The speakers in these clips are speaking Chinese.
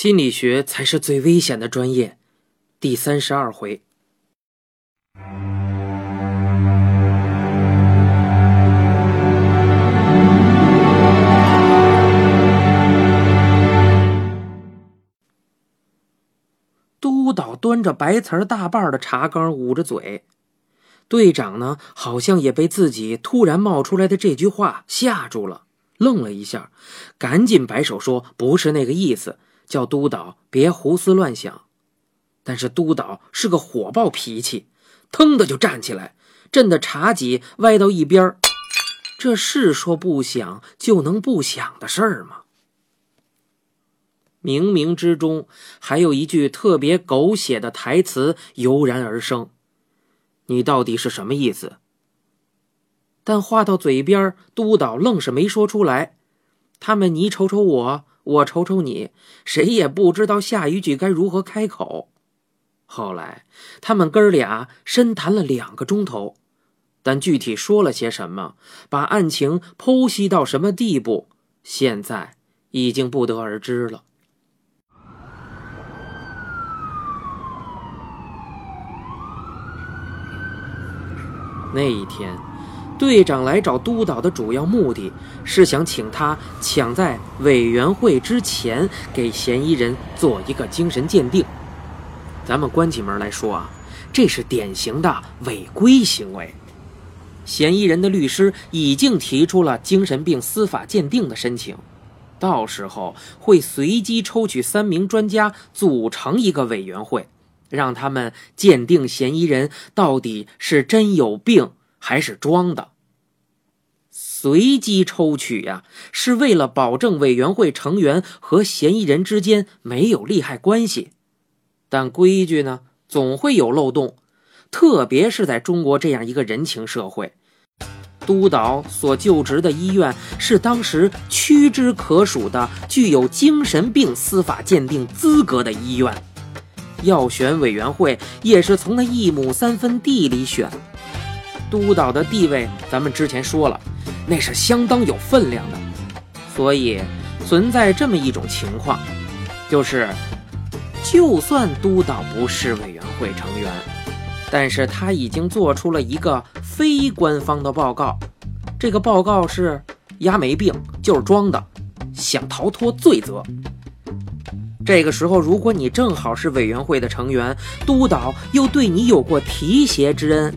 心理学才是最危险的专业。第三十二回，督导端着白瓷大半的茶缸，捂着嘴。队长呢，好像也被自己突然冒出来的这句话吓住了，愣了一下，赶紧摆手说：“不是那个意思，叫督导别胡思乱想。”但是督导是个火爆脾气，腾的就站起来，震得茶几歪到一边这是说不想就能不想的事儿吗？冥冥之中，还有一句特别狗血的台词油然而生。你到底是什么意思？但话到嘴边，督导愣是没说出来。他们你瞅瞅我，我瞅瞅你，谁也不知道下一句该如何开口。后来，他们哥俩深谈了两个钟头，但具体说了些什么，把案情剖析到什么地步，现在已经不得而知了。那一天，队长来找督导的主要目的是想请他抢在委员会之前给嫌疑人做一个精神鉴定。咱们关起门来说啊，这是典型的违规行为。嫌疑人的律师已经提出了精神病司法鉴定的申请，到时候会随机抽取三名专家组成一个委员会。让他们鉴定嫌疑人到底是真有病还是装的。随机抽取呀，是为了保证委员会成员和嫌疑人之间没有利害关系。但规矩呢，总会有漏洞，特别是在中国这样一个人情社会。督导所就职的医院是当时屈指可数的具有精神病司法鉴定资格的医院。要选委员会，也是从那一亩三分地里选。督导的地位，咱们之前说了，那是相当有分量的。所以存在这么一种情况，就是，就算督导不是委员会成员，但是他已经做出了一个非官方的报告。这个报告是丫没病，就是装的，想逃脱罪责。这个时候，如果你正好是委员会的成员，督导又对你有过提携之恩，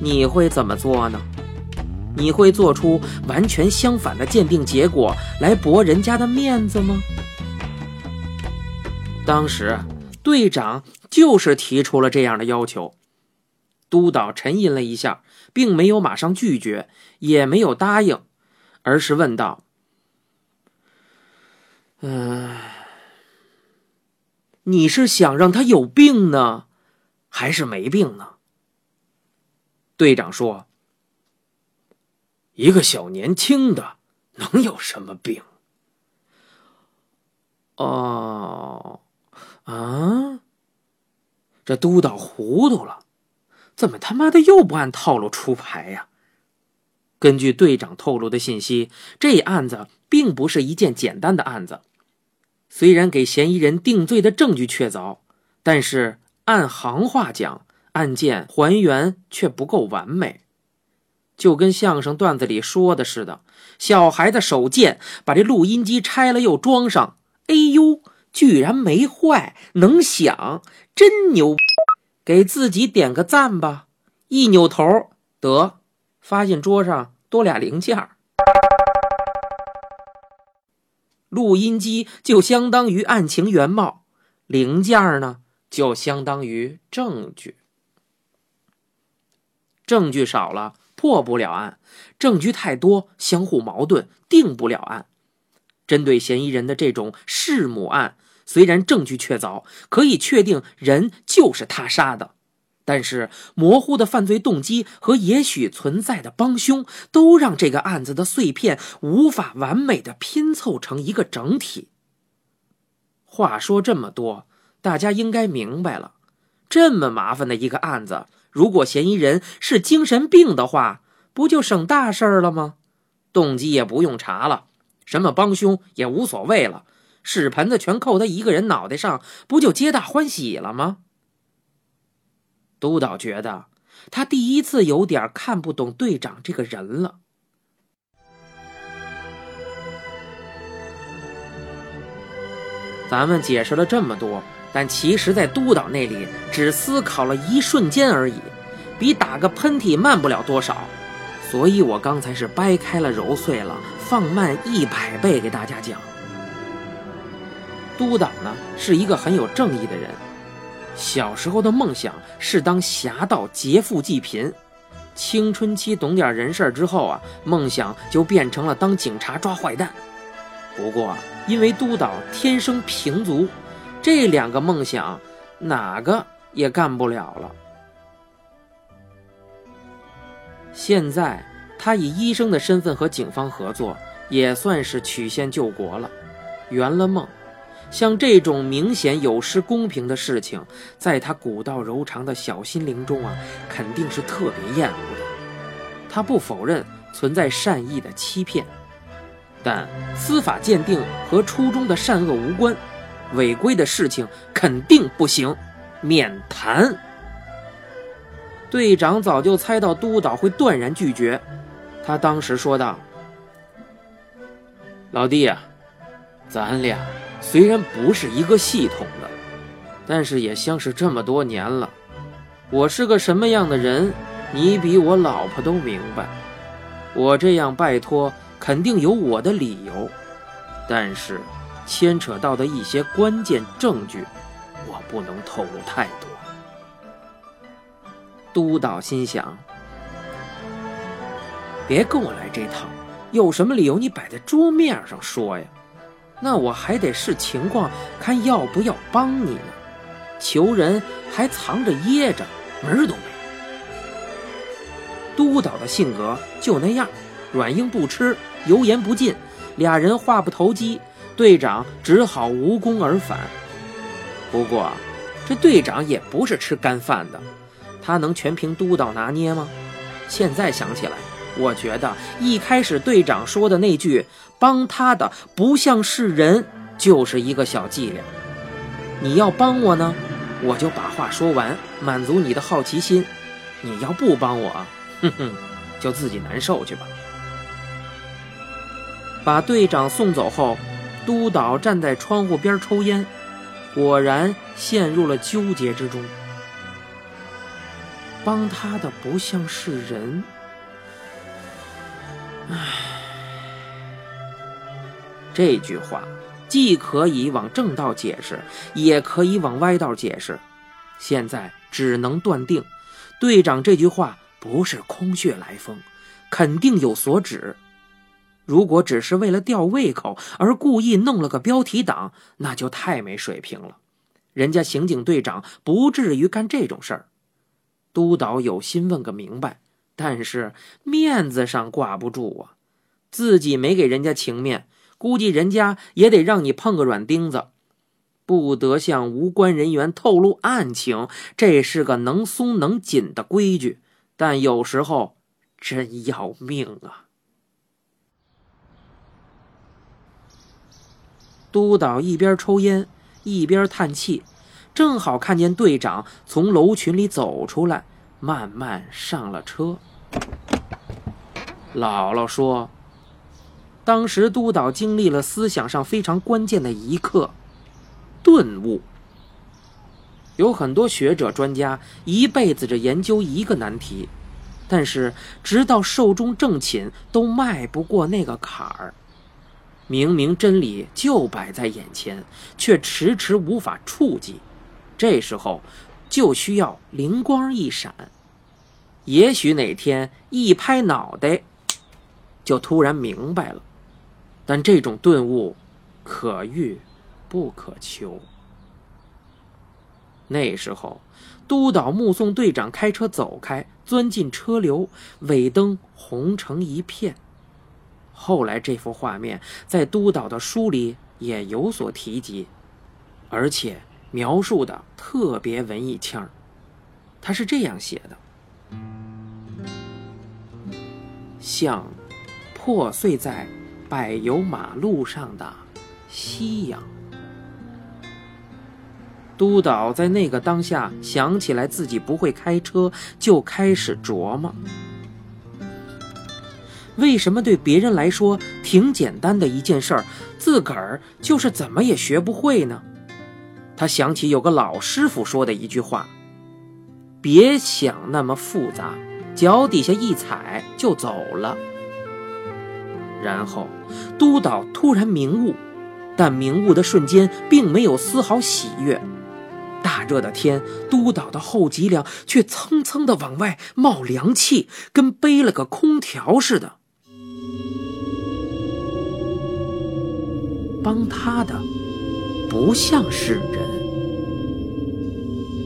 你会怎么做呢？你会做出完全相反的鉴定结果来驳人家的面子吗？当时队长就是提出了这样的要求，督导沉吟了一下，并没有马上拒绝，也没有答应，而是问道：“嗯。”你是想让他有病呢，还是没病呢？队长说：“一个小年轻的能有什么病？”哦，啊，这督导糊涂了，怎么他妈的又不按套路出牌呀？根据队长透露的信息，这案子并不是一件简单的案子。虽然给嫌疑人定罪的证据确凿，但是按行话讲，案件还原却不够完美，就跟相声段子里说的似的：“小孩子手贱，把这录音机拆了又装上，哎呦，居然没坏，能响，真牛！给自己点个赞吧！”一扭头，得发现桌上多俩零件儿。录音机就相当于案情原貌，零件呢就相当于证据。证据少了破不了案，证据太多相互矛盾定不了案。针对嫌疑人的这种弑母案，虽然证据确凿，可以确定人就是他杀的。但是，模糊的犯罪动机和也许存在的帮凶，都让这个案子的碎片无法完美的拼凑成一个整体。话说这么多，大家应该明白了：这么麻烦的一个案子，如果嫌疑人是精神病的话，不就省大事儿了吗？动机也不用查了，什么帮凶也无所谓了，屎盆子全扣他一个人脑袋上，不就皆大欢喜了吗？督导觉得他第一次有点看不懂队长这个人了。咱们解释了这么多，但其实，在督导那里只思考了一瞬间而已，比打个喷嚏慢不了多少。所以我刚才是掰开了揉碎了，放慢一百倍给大家讲。督导呢是一个很有正义的人，小时候的梦想是当侠盗劫富济贫，青春期懂点人事之后啊，梦想就变成了当警察抓坏蛋。不过因为督导天生平足，这两个梦想哪个也干不了了。现在他以医生的身份和警方合作，也算是曲线救国了，圆了梦。像这种明显有失公平的事情，在他古道柔肠的小心灵中啊，肯定是特别厌恶的。他不否认存在善意的欺骗，但司法鉴定和初中的善恶无关，违规的事情肯定不行，免谈。队长早就猜到督导会断然拒绝，他当时说道：“老弟呀，咱俩虽然不是一个系统的，但是也相识这么多年了。我是个什么样的人，你比我老婆都明白。我这样拜托，肯定有我的理由，但是牵扯到的一些关键证据，我不能透露太多。”督导心想：“别跟我来这套，有什么理由你摆在桌面上说呀？那我还得视情况看要不要帮你呢。求人还藏着掖着，门儿都没。”督导的性格就那样，软硬不吃，油盐不进，俩人话不投机，队长只好无功而返。不过，这队长也不是吃干饭的。他能全凭督导拿捏吗？现在想起来，我觉得一开始队长说的那句“帮他的不像是人”就是一个小伎俩。你要帮我呢，我就把话说完，满足你的好奇心；你要不帮我，哼哼，就自己难受去吧。把队长送走后，督导站在窗户边抽烟，果然陷入了纠结之中。帮他的不像是人，唉，这句话既可以往正道解释，也可以往歪道解释。现在只能断定，队长这句话不是空穴来风，肯定有所指。如果只是为了吊胃口而故意弄了个标题党，那就太没水平了。人家刑警队长不至于干这种事儿。督导有心问个明白，但是面子上挂不住啊，自己没给人家情面，估计人家也得让你碰个软钉子，不得向无关人员透露案情，这是个能松能紧的规矩，但有时候真要命啊！督导一边抽烟一边叹气。正好看见队长从楼群里走出来，慢慢上了车。姥姥说：“当时督导经历了思想上非常关键的一刻——顿悟。有很多学者专家一辈子只研究一个难题，但是直到寿终正寝都迈不过那个坎儿。明明真理就摆在眼前，却迟迟无法触及。”这时候，就需要灵光一闪，也许哪天一拍脑袋，就突然明白了。但这种顿悟，可遇不可求。那时候，督导目送队长开车走开，钻进车流，尾灯红成一片。后来，这幅画面在督导的书里也有所提及，而且。描述的特别文艺腔儿他是这样写的：像破碎在柏油马路上的夕阳。督导在那个当下想起来自己不会开车，就开始琢磨：为什么对别人来说挺简单的一件事儿，自个儿就是怎么也学不会呢？他想起有个老师傅说的一句话：“别想那么复杂，脚底下一踩就走了。”然后，督导突然明悟，但明悟的瞬间并没有丝毫喜悦。大热的天，督导的后脊梁却蹭蹭的往外冒凉气，跟背了个空调似的。帮他的不像是人。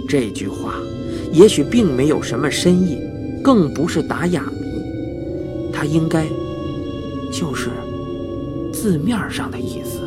这句话也许并没有什么深意，更不是打哑谜，它应该就是字面上的意思。